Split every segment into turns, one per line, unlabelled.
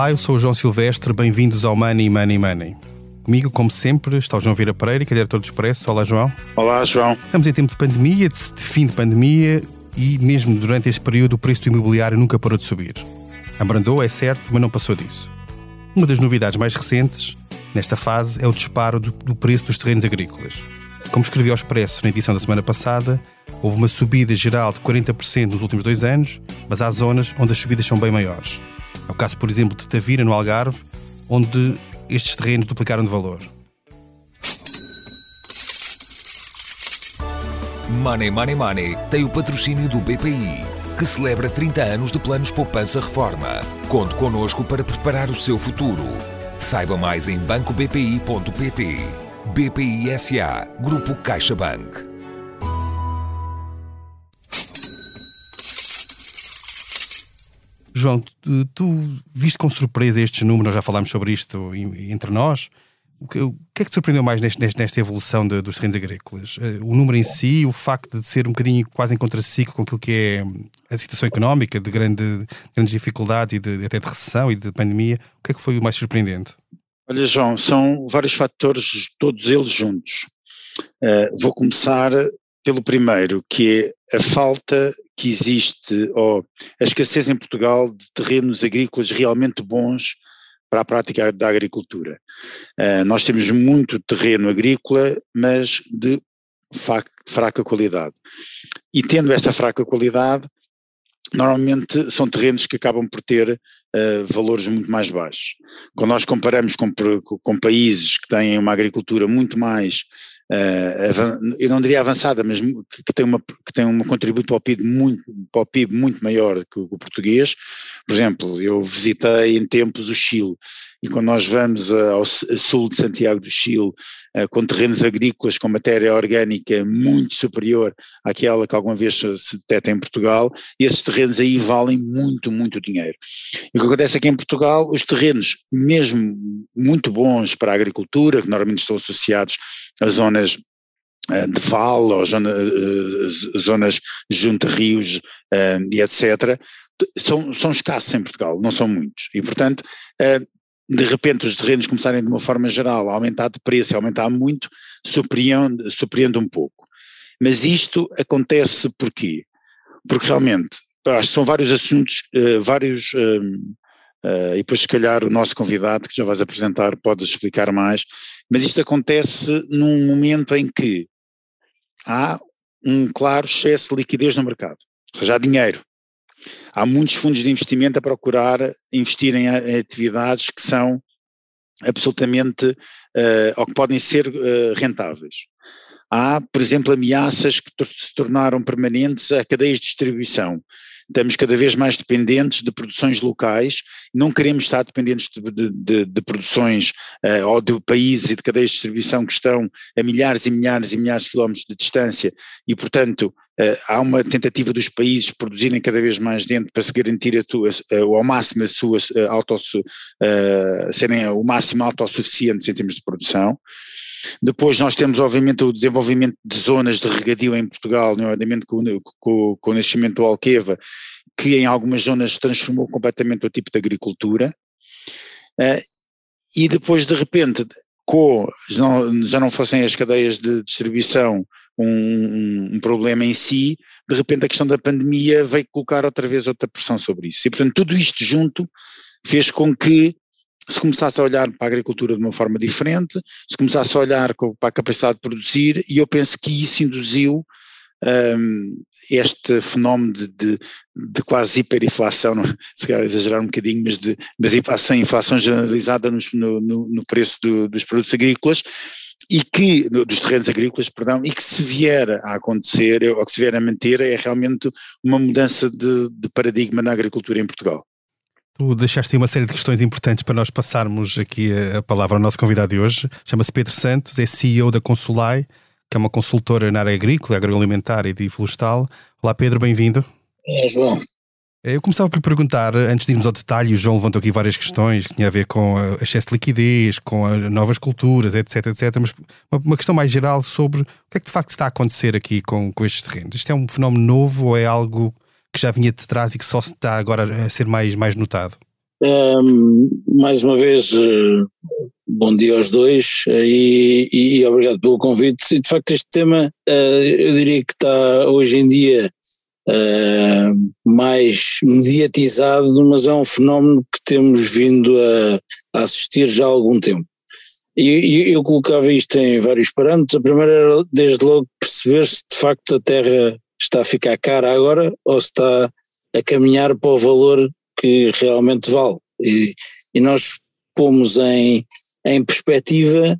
Olá, eu sou o João Silvestre, bem-vindos ao Money, Money, Money. Comigo, como sempre, está o João Vieira Pereira, que é diretor do Expresso. Olá, João.
Olá, João.
Estamos em tempo de pandemia, de fim de pandemia, e mesmo durante este período o preço do imobiliário nunca parou de subir. Abrandou, é certo, mas não passou disso. Uma das novidades mais recentes, nesta fase, é o disparo do, do preço dos terrenos agrícolas. Como escrevi ao Expresso na edição da semana passada, houve uma subida geral de 40% nos últimos dois anos, mas há zonas onde as subidas são bem maiores. É o caso, por exemplo, de Tavira, no Algarve, onde estes terrenos duplicaram de valor.
Money Money Money tem o patrocínio do BPI, que celebra 30 anos de planos poupança reforma. Conte connosco para preparar o seu futuro. Saiba mais em bancobpi.pt. BPI SA, Grupo CaixaBank.
João, tu, tu viste com surpresa estes números, já falámos sobre isto entre nós. O que, o que é que te surpreendeu mais neste, nesta evolução de, dos terrenos agrícolas? Eh, o número em si, o facto de ser um bocadinho quase em contraciclo com aquilo que é a situação económica, de grande, grandes dificuldades e de, até de recessão e de pandemia, o que é que foi o mais surpreendente?
Olha, João, são vários fatores, todos eles juntos. Uh, vou começar pelo primeiro, que é a falta que existe, ou a escassez em Portugal de terrenos agrícolas realmente bons para a prática da agricultura. Uh, nós temos muito terreno agrícola, mas de fraca qualidade. E tendo essa fraca qualidade, normalmente são terrenos que acabam por ter uh, valores muito mais baixos. Quando nós comparamos com, com países que têm uma agricultura muito mais eu não diria avançada, mas que, que, tem uma, que tem um contributo para o PIB muito, para o PIB muito maior que o, português. Por exemplo, eu visitei em tempos o Chile e quando nós vamos ao sul de Santiago do Chile, eh, com terrenos agrícolas com matéria orgânica muito superior àquela que alguma vez se detecta em Portugal, esses terrenos aí valem muito, muito dinheiro. E o que acontece aqui em Portugal, os terrenos, mesmo muito bons para a agricultura, que normalmente estão associados a zonas eh, de val ou zona, eh, zonas junto a rios e etc., são, são escassos em Portugal, não são muitos. E, portanto, de repente os terrenos começarem de uma forma geral a aumentar de preço, a aumentar muito, surpreende, surpreende um pouco. Mas isto acontece porquê? Porque realmente, acho que são vários assuntos, vários, uh, e depois se calhar o nosso convidado, que já vais apresentar, pode explicar mais, mas isto acontece num momento em que há um claro excesso de liquidez no mercado, ou seja, há dinheiro, há muitos fundos de investimento a procurar investir em, atividades que são absolutamente, uh, ou que podem ser uh, rentáveis. Há, por exemplo, ameaças que se tornaram permanentes a cadeias de distribuição estamos cada vez mais dependentes de produções locais, não queremos estar dependentes de, de, de produções uh, ou de países e de cadeias de distribuição que estão a milhares e milhares e milhares de quilómetros de distância e, portanto, uh, há uma tentativa dos países produzirem cada vez mais dentro para se garantir a tua, uh, ao máximo a sua uh, serem o máximo autossuficientes em termos de produção. Depois nós temos, obviamente, o desenvolvimento de zonas de regadio em Portugal, nomeadamente com, com, com o nascimento do Alqueva, que em algumas zonas transformou completamente o tipo de agricultura. Uh, e depois, de repente, com, já não, fossem as cadeias de distribuição um, um, problema em si, de repente a questão da pandemia veio colocar outra vez outra pressão sobre isso. E, portanto, tudo isto junto fez com que se começasse a olhar para a agricultura de uma forma diferente, se começasse a olhar para a capacidade de produzir, e eu penso que isso induziu um, este fenómeno de, de, de, quase hiperinflação, se calhar exagerar um bocadinho, mas de, de inflação, inflação generalizada nos, no, no, no, preço do, dos produtos agrícolas, e que, dos terrenos agrícolas, perdão, e que se vier a acontecer, ou que se vier a manter, é realmente uma mudança de, de paradigma na agricultura em Portugal.
Tu deixaste aí uma série de questões importantes para nós passarmos aqui a palavra ao nosso convidado de hoje. Chama-se Pedro Santos, é CEO da Consulai, que é uma consultora na área agrícola, agroalimentar e de florestal. Olá Pedro, bem-vindo.
É, João.
É, eu começava por lhe perguntar, antes de irmos ao detalhe, o João levantou aqui várias questões que tinham a ver com excesso de liquidez, com novas culturas, etc, etc, mas uma, questão mais geral sobre o que é que de facto está a acontecer aqui com, com estes terrenos. Isto é um fenómeno novo ou é algo que já vinha de trás e que só está agora a ser mais, mais notado?
Um, mais uma vez, uh, bom dia aos dois uh, e, e, obrigado pelo convite. E de facto, este tema uh, eu diria que está hoje em dia mais mediatizado, mas é um fenómeno que temos vindo a, assistir já há algum tempo. E, eu colocava isto em vários parâmetros. A primeira era, desde logo, perceber se de facto a Terra está a ficar cara agora ou está a caminhar para o valor que realmente vale. E, e nós pomos em, em perspectiva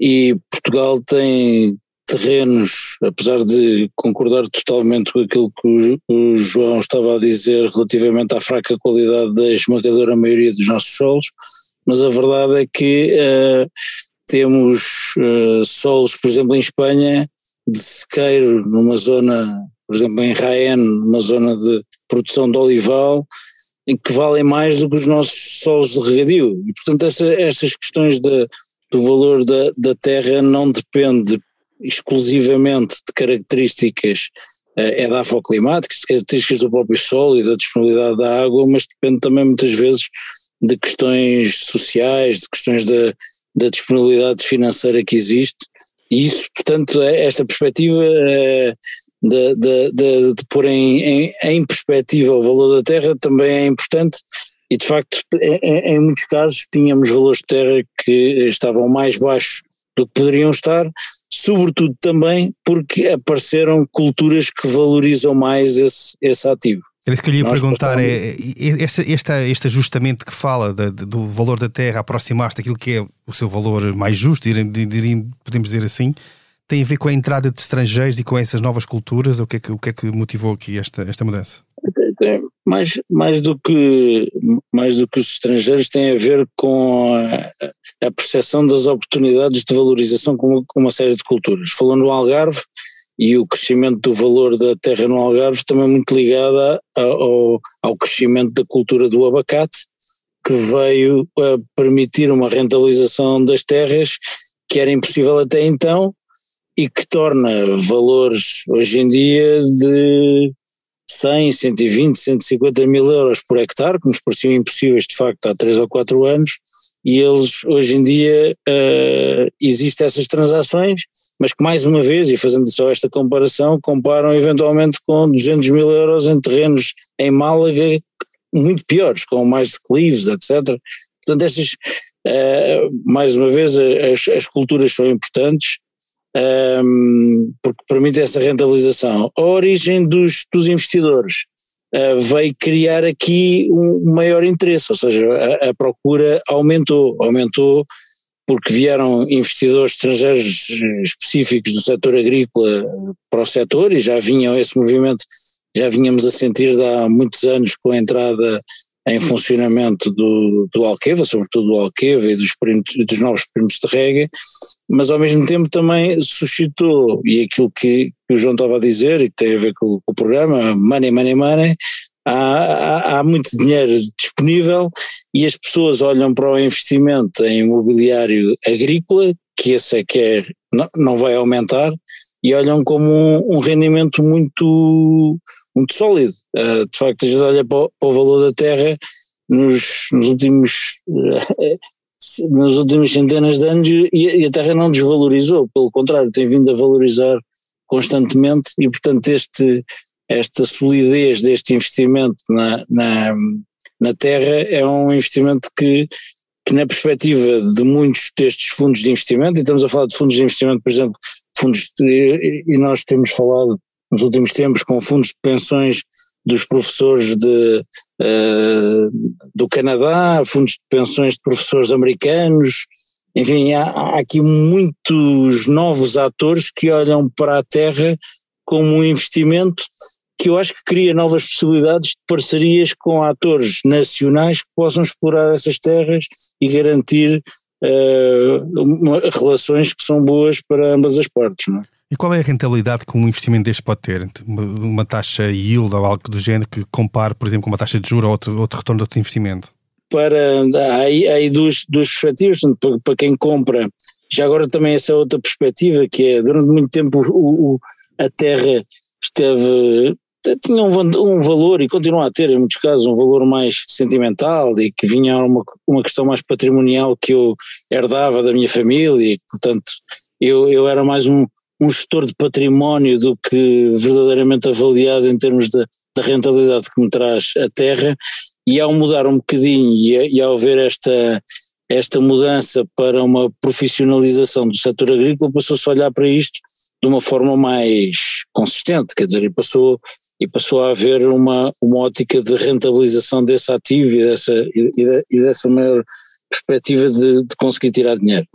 e Portugal tem terrenos, apesar de concordar totalmente com aquilo que o, o, João estava a dizer relativamente à fraca qualidade da esmagadora maioria dos nossos solos, mas a verdade é que uh, temos uh, solos, por exemplo, em Espanha, de sequeiro, numa zona, por exemplo, em Raen, numa zona de produção de olival, em que valem mais do que os nossos solos de regadio. E, portanto, essa, essas questões de, do valor da, da terra não depende exclusivamente de características é da afoclimáticas, de características do próprio solo e da disponibilidade da água, mas depende também muitas vezes de questões sociais, de questões da, da disponibilidade financeira que existe, e isso, portanto, é, esta perspectiva é, de, de, de, de, pôr em, em, em, perspectiva o valor da terra também é importante e de facto em, em, muitos casos tínhamos valores de terra que estavam mais baixos do que poderiam estar, sobretudo também porque apareceram culturas que valorizam mais esse, esse ativo.
Era isso que eu lhe ia Nós perguntar, é, é, este, este, este ajustamento que fala de, de, do valor da terra aproximar-se daquilo que é o seu valor mais justo, podemos dizer assim, tem a ver com a entrada de estrangeiros e com essas novas culturas? O que é que, o que, é que motivou aqui esta, esta mudança?
Mais, mais, do que, mais do que os estrangeiros tem a ver com a, a percepção das oportunidades de valorização com, com uma série de culturas. Falou no Algarve, e o crescimento do valor da terra no Algarve também muito ligada ao, ao crescimento da cultura do abacate, que veio a permitir uma rentabilização das terras que era impossível até então e que torna valores hoje em dia de 100, 120, 150 mil euros por hectare, que nos pareciam impossíveis de facto há 3 ou 4 anos, e eles hoje em dia uh, existem essas transações mas que mais uma vez, e fazendo só esta comparação, comparam eventualmente com 200 mil euros em terrenos em Málaga muito piores, com mais declives, etc. Portanto, estas, uh, mais uma vez, as, as culturas são importantes, um, porque permitem essa rentabilização. A origem dos, dos investidores uh, veio criar aqui um maior interesse, ou seja, a, a procura aumentou, aumentou porque vieram investidores estrangeiros específicos do setor agrícola para o setor e já vinham esse movimento, já vinhamos a sentir há muitos anos com a entrada em funcionamento do, do Alqueva, sobretudo do Alqueva e dos, dos novos primos de rega, mas ao mesmo tempo também suscitou, e aquilo que, que o João estava a dizer e que tem a ver com, com o programa, money, money, money, há, há, há, muito dinheiro disponível e as pessoas olham para o investimento em imobiliário agrícola, que esse é que é, não, não vai aumentar, e olham como um, um rendimento muito, muito sólido. Uh, de facto, a gente olha para o, para o valor da terra nos, nos últimos. Centenas de anos e, e a terra não desvalorizou, pelo contrário, tem vindo a valorizar constantemente e portanto este, esta solidez deste investimento na, na, na terra é um investimento que, que na perspectiva de muitos destes fundos de investimento, e estamos a falar de fundos de investimento, por exemplo, fundos de, e nós temos falado nos últimos tempos com fundos de pensões dos professores de, uh, do Canadá, fundos de pensões de professores americanos, enfim, há, há, aqui muitos novos atores que olham para a terra como um investimento que eu acho que cria novas possibilidades de parcerias com atores nacionais que possam explorar essas terras e garantir uh, uma, relações que são boas para ambas as partes. Não é?
E qual é a rentabilidade que um investimento deste pode ter? Uma, taxa yield ou algo do género que compare, por exemplo, com uma taxa de juros ou outro, outro retorno de outro investimento?
Para, aí, aí duas, duas perspectivas, para, para, quem compra, já agora também essa outra perspectiva, que é durante muito tempo o, o, a terra esteve tinha um, um, valor e continua a ter em muitos casos um valor mais sentimental e que vinha uma, uma questão mais patrimonial que eu herdava da minha família e portanto eu, eu era mais um, um gestor de património do que verdadeiramente avaliado em termos da, da rentabilidade que me traz a terra e ao mudar um bocadinho e, e ao ver esta, esta mudança para uma profissionalização do setor agrícola passou-se a olhar para isto de uma forma mais consistente, quer dizer, e passou, e passou a haver uma, uma ótica de rentabilização desse ativo e dessa, e, e dessa maior perspectiva de, de conseguir tirar dinheiro.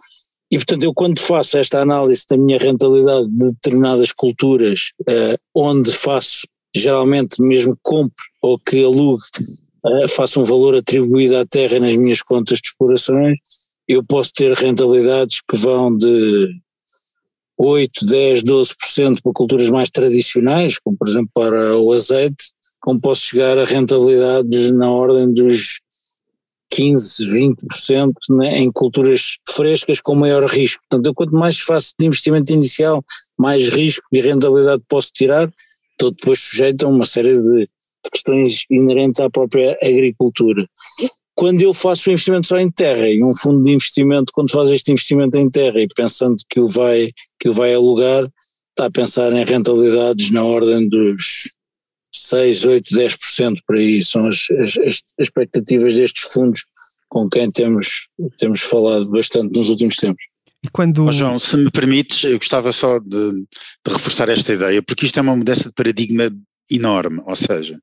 E portanto eu quando faço esta análise da minha rentabilidade de determinadas culturas, eh, onde faço geralmente mesmo compro ou que alugue, eh, faço um valor atribuído à terra nas minhas contas de explorações, eu posso ter rentabilidades que vão de 8, 10, 12% para culturas mais tradicionais, como por exemplo para o azeite, como posso chegar a rentabilidades na ordem dos 15, 20% né, em culturas frescas com maior risco. Portanto, eu quanto mais faço de investimento inicial, mais risco e rentabilidade posso tirar, estou depois sujeito a uma série de, questões inerentes à própria agricultura quando eu faço o investimento só em terra e um fundo de investimento, quando faz este investimento em terra e pensando que o vai, que o vai alugar, está a pensar em rentabilidades na ordem dos 6, 8, 10% por aí, são as, as, as expectativas destes fundos com quem temos, temos falado bastante nos últimos tempos.
E quando... Oh, João, se me permites, eu gostava só de, de reforçar esta ideia, porque isto é uma mudança de paradigma enorme, ou seja,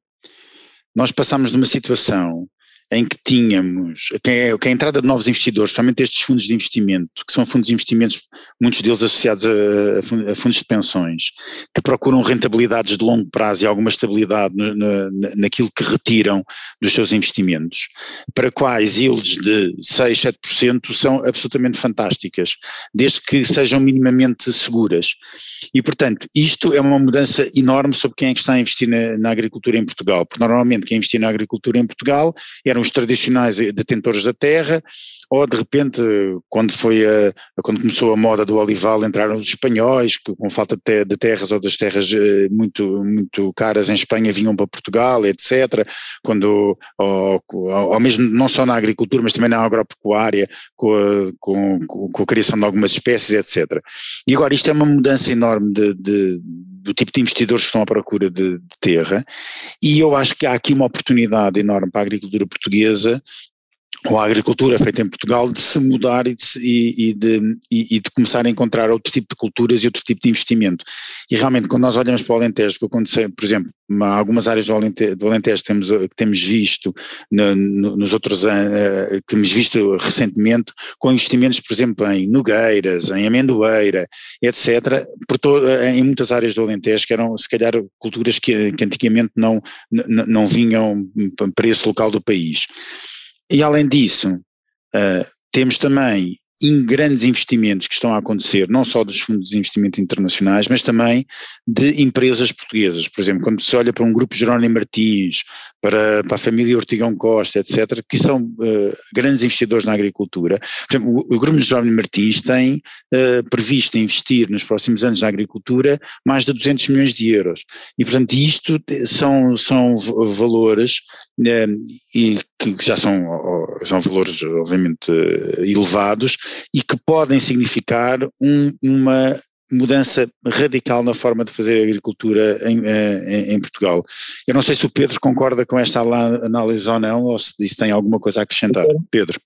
nós passamos de uma situação em que tínhamos que é, é a entrada de novos investidores, somente estes fundos de investimento, que são fundos de investimentos, muitos deles associados a, a fundos de pensões, que procuram rentabilidades de longo prazo e alguma estabilidade no, naquilo que retiram dos seus investimentos, para quais yields de 6, 7% são absolutamente fantásticas, desde que sejam minimamente seguras. E, portanto, isto é uma mudança enorme sobre quem é que está a investir na, na agricultura em Portugal, porque normalmente quem investia na agricultura em Portugal era eram os tradicionais detentores da terra, ou de repente, quando foi a, quando começou a moda do olival, entraram os espanhóis, que com falta de, terras ou das terras eh, muito, muito caras em Espanha vinham para Portugal, etc. Quando, ou, ou mesmo não só na agricultura, mas também na agropecuária, com a, com, com a criação de algumas espécies, etc. E agora isto é uma mudança enorme de, de do tipo de investidores que estão à procura de, de, terra, e eu acho que há aqui uma oportunidade enorme para a agricultura portuguesa ou a agricultura feita em Portugal de se mudar e de, e, de, e, de, começar a encontrar outro tipo de culturas e outro tipo de investimento. E realmente quando nós olhamos para o Alentejo, aconteceu, por exemplo, algumas áreas do Alentejo, do Alentejo temos, que temos visto no, no, nos outros anos, uh, temos visto recentemente, com investimentos, por exemplo, em Nogueiras, em Amendoeira, etc., to, em muitas áreas do Alentejo, que eram se calhar culturas que, que antigamente não, não vinham para esse local do país. E além disso, uh, temos também em grandes investimentos que estão a acontecer, não só dos fundos de investimento internacionais, mas também de empresas portuguesas. Por exemplo, quando se olha para um grupo Jerónimo Martins, para, para a família Ortigão Costa, etc., que são uh, grandes investidores na agricultura. Por exemplo, o, o grupo Jerónimo Martins tem uh, previsto investir nos próximos anos na agricultura mais de 200 milhões de euros. E, portanto, isto são, são valores uh, e que já são, são valores, obviamente, elevados e que podem significar um, uma mudança radical na forma de fazer agricultura em, em, em, Portugal. Eu não sei se o Pedro concorda com esta análise ou não, ou se, se tem alguma coisa a acrescentar. Pedro.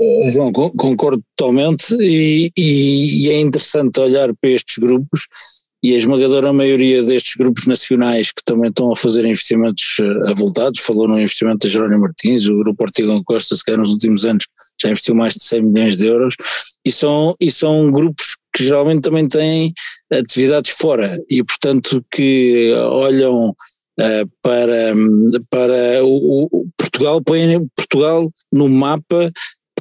Eh, João, concordo totalmente e, e, e é interessante olhar para estes grupos e a esmagadora maioria destes grupos nacionais que também estão a fazer investimentos eh, avultados, falou no investimento da Jerónimo Martins, o grupo Ortigão Costa, se calhar nos últimos anos já investiu mais de 100 milhões de euros, e são, e são grupos que geralmente também têm atividades fora e portanto que olham uh, para, para o, o Portugal, põem Portugal no mapa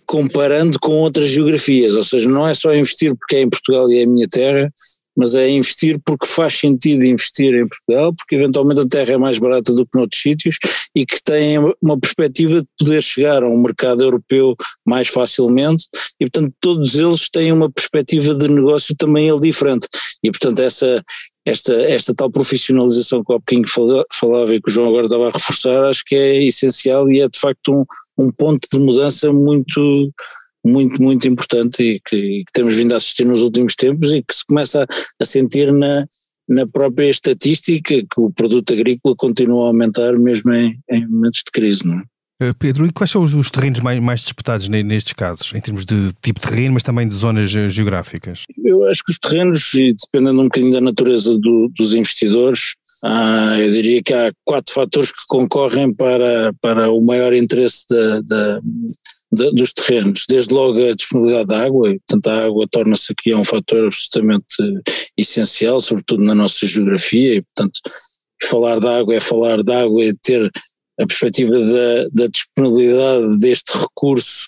comparando com outras geografias, ou seja, não é só investir porque é em Portugal e é a minha terra, mas é investir porque faz sentido investir em Portugal, porque eventualmente a terra é mais barata do que noutros sítios e que tem uma perspectiva de poder chegar a um mercado europeu mais facilmente e portanto todos eles têm uma perspectiva de negócio também ele diferente. E portanto essa, esta, esta tal profissionalização que o pouquinho falava e que o João agora estava a reforçar, acho que é essencial e é de facto um, um ponto de mudança muito, muito, muito importante e que, que, temos vindo a assistir nos últimos tempos e que se começa a, a sentir na, na própria estatística que o produto agrícola continua a aumentar mesmo em, em momentos de crise, não é?
Eh, Pedro, e quais são os, os terrenos mais, mais, disputados nestes casos, em termos de tipo de terreno, mas também de zonas eh, geográficas?
Eu acho que os terrenos, e dependendo um bocadinho da natureza do, dos investidores, ah, eu diria que há quatro fatores que concorrem para, para o maior interesse da, da, da, dos terrenos. Desde logo a disponibilidade de água, portanto a água torna-se aqui um fator absolutamente essencial, sobretudo na nossa geografia, e portanto falar de água é falar de água e ter a perspectiva da, da disponibilidade deste recurso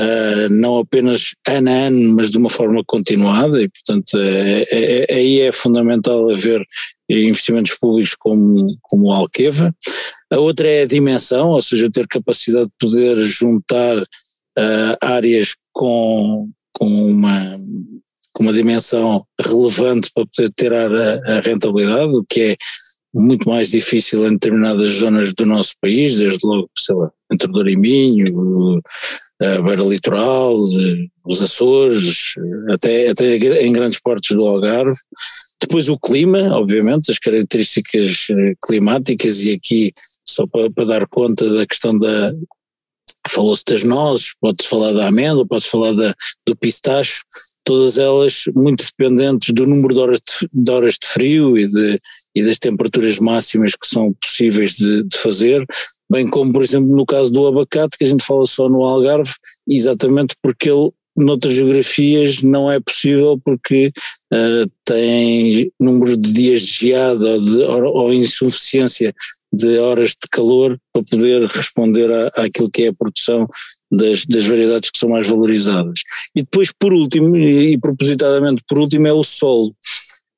uh, não apenas ano a ano, mas de uma forma continuada e portanto é, é, é, aí é fundamental haver investimentos públicos como, como o Alqueva. A outra é a dimensão, ou seja, ter capacidade de poder juntar uh, áreas com, com uma com uma dimensão relevante para poder ter a, a rentabilidade, o que é muito mais difícil em determinadas zonas do nosso país, desde logo, sei lá, entre Douro e Minho, a Beira Litoral, os Açores, até, até em grandes partes do Algarve. Depois o clima, obviamente, as características eh, climáticas e aqui só para, para dar conta da questão da, falou-se das nozes, pode-se falar da amêndoa, pode-se falar da, do pistacho, todas elas muito dependentes do número de horas de, de horas de frio e, de, e, das temperaturas máximas que são possíveis de, de, fazer, bem como, por exemplo, no caso do abacate, que a gente fala só no Algarve, exatamente porque ele noutras geografias não é possível porque uh, tem número de dias de geada ou, ou, insuficiência de horas de calor para poder responder à, àquilo que é a produção das, das variedades que são mais valorizadas. E depois, por último, e, e propositadamente por último, é o solo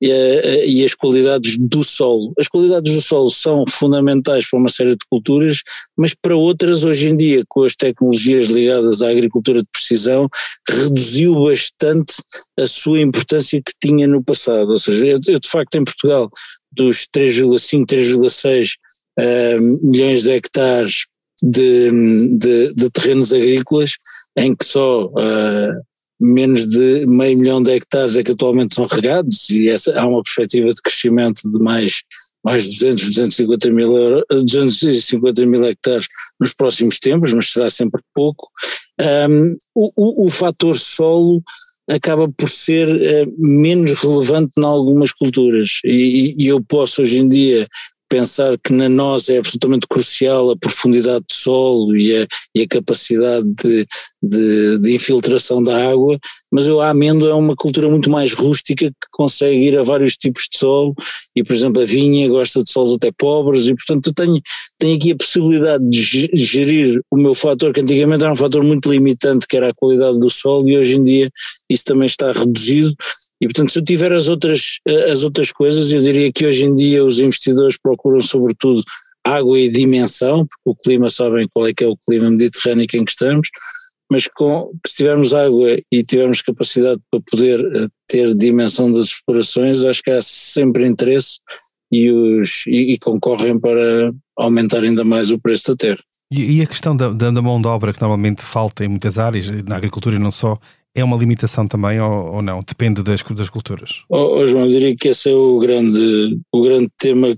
e, a, e, as qualidades do solo. As qualidades do solo são fundamentais para uma série de culturas, mas para outras, hoje em dia, com as tecnologias ligadas à agricultura de precisão, reduziu bastante a sua importância que tinha no passado. Ou seja, eu, eu de facto em Portugal, dos 3,5, 3,6 uh, milhões de hectares de, de, de, terrenos agrícolas, em que só uh, menos de meio milhão de hectares é que atualmente são regados e essa, há uma perspectiva de crescimento de mais, mais 200, 250 mil, 250 mil hectares nos próximos tempos, mas será sempre pouco. Um, o, o, o fator solo acaba por ser uh, menos relevante em algumas culturas e, e, eu posso hoje em dia pensar que na nós é absolutamente crucial a profundidade do solo e a, e a capacidade de, de, de, infiltração da água, mas eu, a amêndoa é uma cultura muito mais rústica que consegue ir a vários tipos de solo e, por exemplo, a vinha gosta de solos até pobres e, portanto, eu tenho, tenho aqui a possibilidade de gerir o meu fator, que antigamente era um fator muito limitante, que era a qualidade do solo e hoje em dia isso também está reduzido e portanto, se eu tiver as outras, eh, as outras coisas, eu diria que hoje em dia os investidores procuram sobretudo água e dimensão, porque o clima sabem qual é que é o clima mediterrâneo em que estamos, mas com, se tivermos água e tivermos capacidade para poder eh, ter dimensão das explorações, acho que há sempre interesse e, os, e, e concorrem para aumentar ainda mais o preço da terra.
E, a questão da, da, mão de obra que normalmente falta em muitas áreas, na agricultura e não só, é uma limitação também ou, ou não? Depende das, das culturas.
Oh, oh, João, eu diria que esse é o grande, o grande tema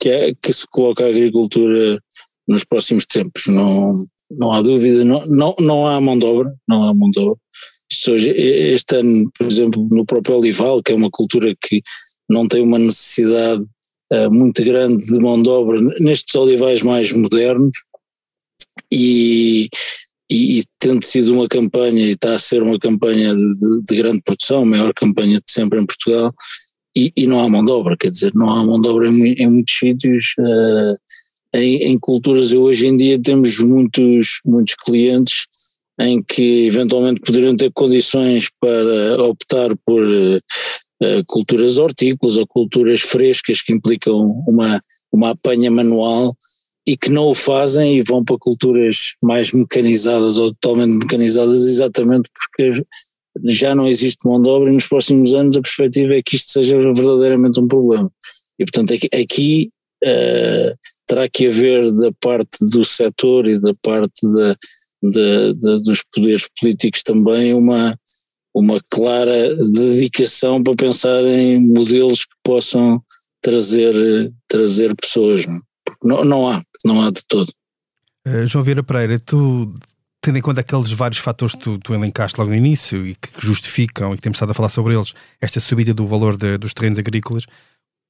que, é, que se coloca a agricultura nos próximos tempos. Não, não há dúvida, não, não, não há mão de obra, não há mão de obra. Hoje, este ano, por exemplo, no próprio olival, que é uma cultura que não tem uma necessidade uh, muito grande de mão de obra nestes olivais mais modernos, e, e, e, tendo sido uma campanha, e está a ser uma campanha de, de grande produção, a maior campanha de sempre em Portugal, e, e, não há mão de obra, quer dizer, não há mão de obra em, em muitos sítios. Uh, em, em, culturas, hoje em dia temos muitos, muitos clientes em que eventualmente poderiam ter condições para optar por uh, culturas hortícolas ou culturas frescas que implicam uma, uma apanha manual e que não o fazem e vão para culturas mais mecanizadas ou totalmente mecanizadas exatamente porque já não existe mão de obra e nos próximos anos a perspectiva é que isto seja verdadeiramente um problema. E portanto aqui, uh, terá que haver da parte do setor e da parte dos poderes políticos também uma, uma clara dedicação para pensar em modelos que possam trazer, trazer pessoas, não? Porque não, não há, não há de todo.
Uh, João Vieira Pereira, tu, tendo em conta aqueles vários fatores que tu, tu elencaste logo no início e que justificam, e que temos estado a falar sobre eles, esta subida do valor de, dos terrenos agrícolas,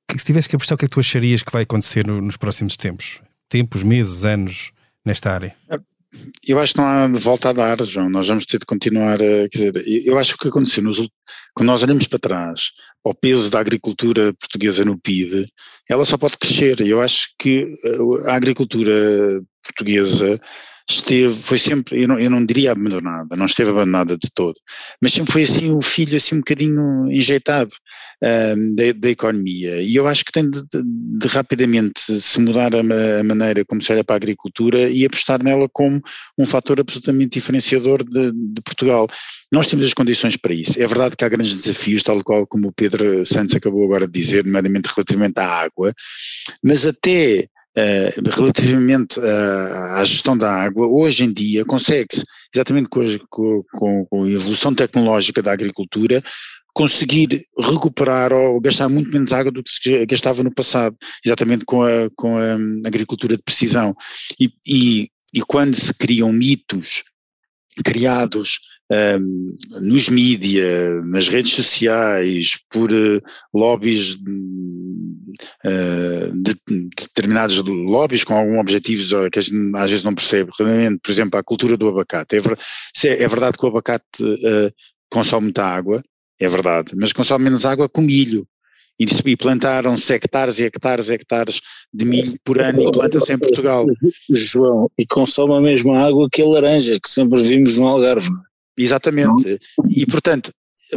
que, se tivesse que apostar, o que é que tu acharias que vai acontecer no, nos próximos tempos? Tempos, meses, anos, nesta área?
Eu acho que não há volta a dar, João. Nós vamos ter de continuar a. Quer dizer, eu acho que o que aconteceu nos, quando nós olhamos para trás, ao peso da agricultura portuguesa no PIB, ela só pode crescer. Eu acho que a agricultura portuguesa esteve, foi sempre, eu não, eu não diria abandonada, não esteve abandonada de todo, mas sempre foi assim o filho assim um bocadinho enjeitado da, da, economia e eu acho que tem de, de, de rapidamente se mudar a, a, maneira como se olha para a agricultura e apostar nela como um fator absolutamente diferenciador de, de Portugal. Nós temos as condições para isso. É verdade que há grandes desafios, tal qual como o Pedro Santos acabou agora de dizer, nomeadamente relativamente à água, mas até relativamente uh, à gestão da água, hoje em dia consegue-se, exatamente com, com, com, a evolução tecnológica da agricultura, conseguir recuperar ou gastar muito menos água do que se gastava no passado, exatamente com a, com a agricultura de precisão. E, e, e quando se criam mitos criados um, nos mídia, nas redes sociais, por uh, lobbies, uh, de, de determinados lobbies com algum objetivos que a gente às vezes não percebe, realmente, por exemplo, a cultura do abacate. É, é, é verdade que o abacate uh, consome muita água, é verdade, mas consome menos água que o milho. E plantaram-se hectares e hectares e hectares de milho por ano e plantam-se em Portugal.
João, e consome a mesma água que a laranja, que sempre vimos no Algarve.
Exatamente. E portanto,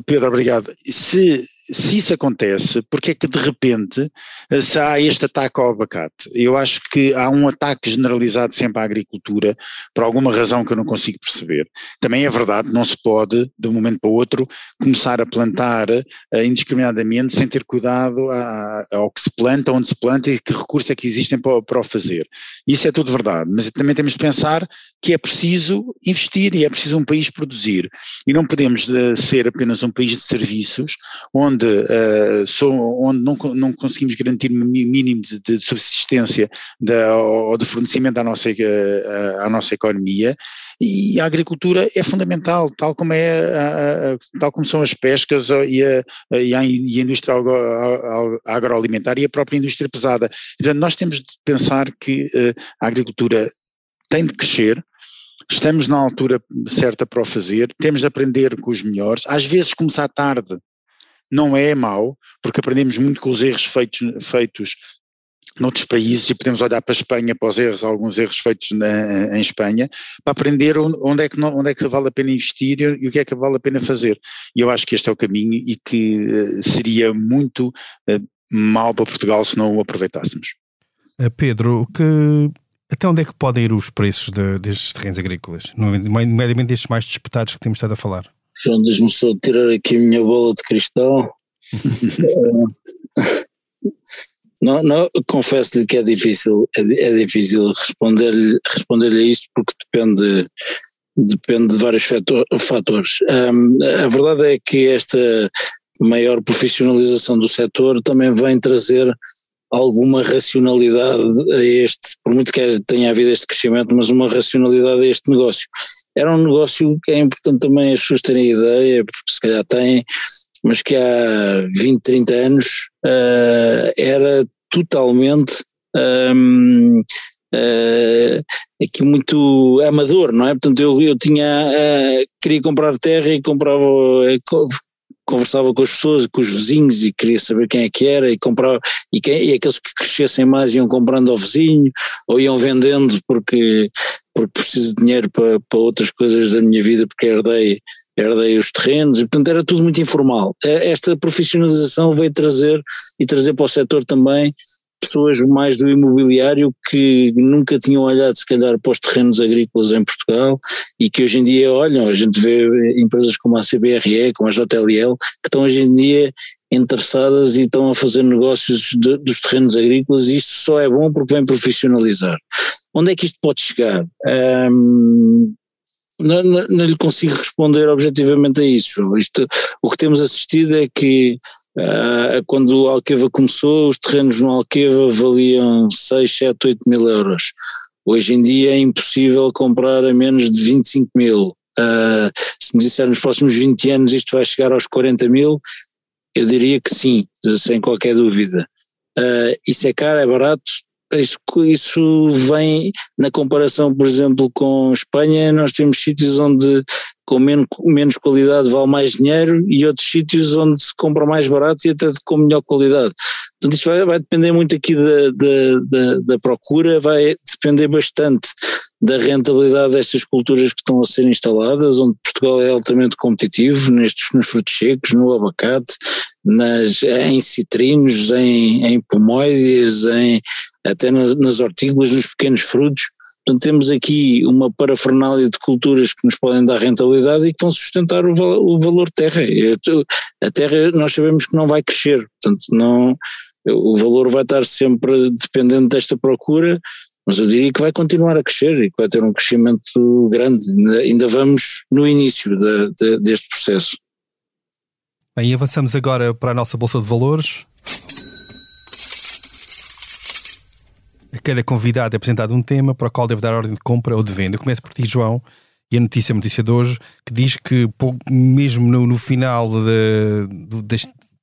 Pedro, obrigado. Se se isso acontece, porque é que de repente eh, se há este ataque ao abacate? Eu acho que há um ataque generalizado sempre à agricultura, por alguma razão que eu não consigo perceber. Também é verdade, não se pode, de um momento para o outro, começar a plantar uh, indiscriminadamente sem ter cuidado ao que se planta, onde se planta e que recursos é que existem para, para o fazer. Isso é tudo verdade, mas também temos de pensar que é preciso investir e é preciso um país produzir. E não podemos uh, ser apenas um país de serviços, onde onde, uh, sou, onde não, não conseguimos garantir um mínimo de, de subsistência da, ou de fornecimento à nossa, uh, à nossa economia, e a agricultura é fundamental, tal como, é tal como são as pescas e a, e a, indústria agroalimentar e a própria indústria pesada. Portanto, nós temos de pensar que uh, a agricultura tem de crescer, estamos na altura certa para o fazer, temos de aprender com os melhores, às vezes começar tarde não é mau, porque aprendemos muito com os erros feitos, feitos noutros países e podemos olhar para a Espanha, para os erros, alguns erros feitos na, em Espanha, para aprender onde é, que onde é que vale a pena investir e o que é que vale a pena fazer. E eu acho que este é o caminho e que uh, seria muito uh, mal para Portugal se não o aproveitássemos.
Eh, Pedro, que, até onde é que podem ir os preços de, destes terrenos agrícolas, nomeadamente estes mais disputados que temos estado a falar?
João, deixe-me só tirar aqui a minha bola de cristal. não, não, confesso-lhe que é difícil, é, é difícil responder-lhe responder a isto porque depende, depende de vários fatores. Um, a verdade é que esta maior profissionalização do setor também vem trazer alguma racionalidade a este, por muito que tenha havido este crescimento, mas uma racionalidade a este negócio. Era um negócio que é importante também as pessoas terem ideia, porque se calhar têm, mas que há 20, 30 anos uh, era totalmente um, uh, eh, aqui muito amador, não é? Portanto, eu, eu tinha, uh, queria comprar terra e comprava, conversava com as pessoas, com os vizinhos e queria saber quem é que era e comprava, e, quem, e aqueles que crescessem mais iam comprando ao vizinho ou iam vendendo porque, porque preciso de dinheiro para, para outras coisas da minha vida porque herdei, herdei os terrenos e portanto era tudo muito informal. É, esta profissionalização veio trazer e trazer para o setor também pessoas mais do imobiliário que nunca tinham olhado se calhar para os terrenos agrícolas em Portugal e que hoje em dia olham, a gente vê empresas como a CBRE, como a JLL, que estão hoje em dia interessadas e estão a fazer negócios de, dos terrenos agrícolas e isto só é bom porque vem profissionalizar. Onde é que isto pode chegar? Não, não, não, lhe consigo responder objetivamente a isso. Isto, o que temos assistido é que uh, quando o Alqueva começou, os terrenos no Alqueva valiam 6, 7, 8 mil euros. Hoje em dia é impossível comprar a menos de 25 mil. Uh, se me disser nos próximos 20 anos isto vai chegar aos 40 mil, eu diria que sim, sem qualquer dúvida. Uh, isso é caro, é barato, isso, isso vem na comparação, por exemplo, com Espanha, nós temos sítios onde com menos, menos qualidade vale mais dinheiro e outros sítios onde se compra mais barato e até com melhor qualidade. Portanto, isto vai, vai depender muito aqui da, da, da, da, procura, vai depender bastante da rentabilidade destas culturas que estão a ser instaladas, onde Portugal é altamente competitivo nestes, nos frutos secos, no abacate, nas, em citrinos, em, em pomoides, em, até nas, nas hortícolas, nos pequenos frutos. Portanto, temos aqui uma parafernália de culturas que nos podem dar rentabilidade e que vão sustentar o, o valor terra. A terra nós sabemos que não vai crescer, portanto, não, o valor vai estar sempre dependente desta procura, mas eu diria que vai continuar a crescer e que vai ter um crescimento grande. Ainda vamos no início de, de, deste processo.
Bem, avançamos agora para a nossa Bolsa de Valores. Cada convidado é apresentado um tema para o qual deve dar ordem de compra ou de venda. Eu começo por ti, João, e a notícia, a notícia de hoje, que diz que mesmo no, no final da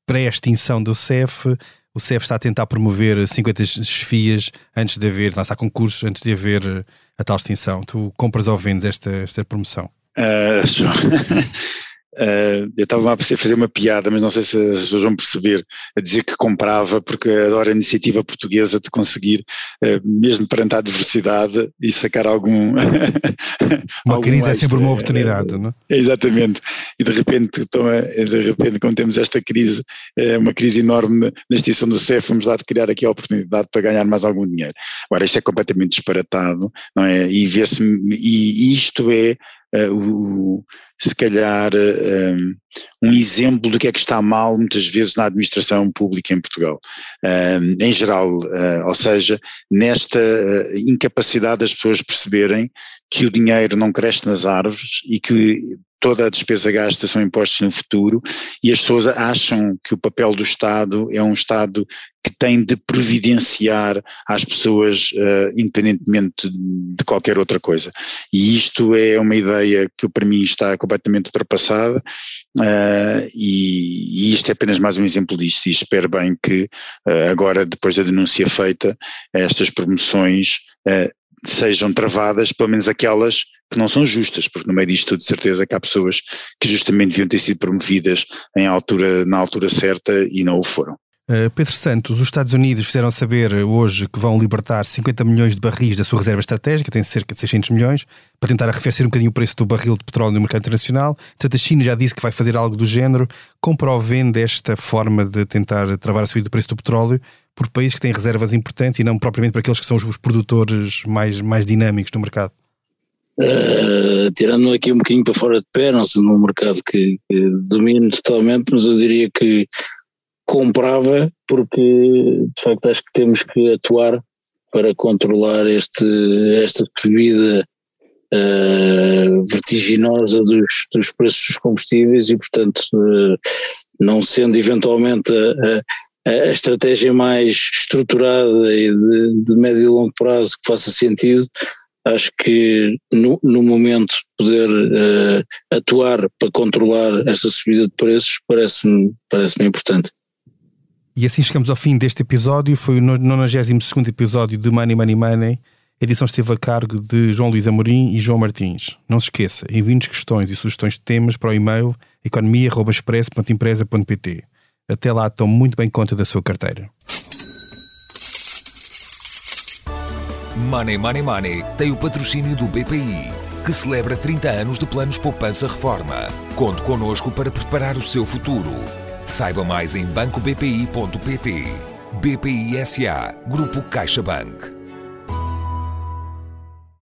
pré-extinção do CEF, o CEF está a tentar promover 50 chefias antes de haver, lançar concursos, antes de haver a tal extinção. Tu compras ou vendes esta, esta promoção?
Uh, Uh, eu estava a fazer uma piada, mas não sei se as pessoas vão perceber, a dizer que comprava, porque adoro a iniciativa portuguesa de conseguir, uh, mesmo perante a adversidade, e sacar algum.
uma algum crise extra. é sempre uma oportunidade,
uh,
não
é? Exatamente. E de repente, de repente, quando temos esta crise, uma crise enorme na extinção do CEF, vamos lá de criar aqui a oportunidade para ganhar mais algum dinheiro. Agora, isto é completamente disparatado, não é? E vê-se, e isto é uh, o, se calhar uh, um exemplo do que é que está mal muitas vezes na administração pública em Portugal, uh, em geral, ou seja, nesta incapacidade das pessoas perceberem que o dinheiro não cresce nas árvores e que toda a despesa gasta são impostos no futuro e as pessoas acham que o papel do Estado é um Estado que tem de providenciar às pessoas uh, independentemente de qualquer outra coisa. E isto é uma ideia que para mim está completamente ultrapassada uh, e, e, isto é apenas mais um exemplo disto e espero bem que uh, agora, depois da denúncia feita, estas promoções sejam travadas, pelo menos aquelas que não são justas, porque no meio disto de certeza que há pessoas que justamente deviam ter sido promovidas em altura, na altura certa e não o foram.
Uh, Pedro Santos, os Estados Unidos fizeram saber hoje que vão libertar 50 milhões de barris da sua reserva estratégica, tem cerca de 600 milhões, para tentar arrefecer um bocadinho o preço do barril de petróleo no mercado internacional. Portanto, a China já disse que vai fazer algo do género. Compra ou vende esta forma de tentar travar a subida do preço do petróleo por países que têm reservas importantes e não propriamente para aqueles que são os produtores mais, mais dinâmicos no mercado?
Uh, tirando aqui um bocadinho para fora de pé, não sei num mercado que, que domino totalmente, mas eu diria que comprava porque de facto acho que temos que atuar para controlar este, esta subida uh, vertiginosa dos, dos preços dos combustíveis e portanto uh, não sendo eventualmente a, a, a, estratégia mais estruturada e de, de médio e longo prazo que faça sentido, acho que no, no momento poder uh, atuar para controlar esta subida de preços parece-me parece importante.
E assim chegamos ao fim deste episódio. Foi o 92 episódio de Money Money Money. A edição esteve a cargo de João Luís Amorim e João Martins. Não se esqueça, envie-nos questões e sugestões de temas para o e-mail economia.express.empresa.pt. Até lá, tome muito bem conta da sua carteira.
Money Money Money tem o patrocínio do BPI, que celebra 30 anos de planos poupança reforma. Conte connosco para preparar o seu futuro. Saiba mais em bancobpi.pt. BPI SA, Grupo CaixaBank.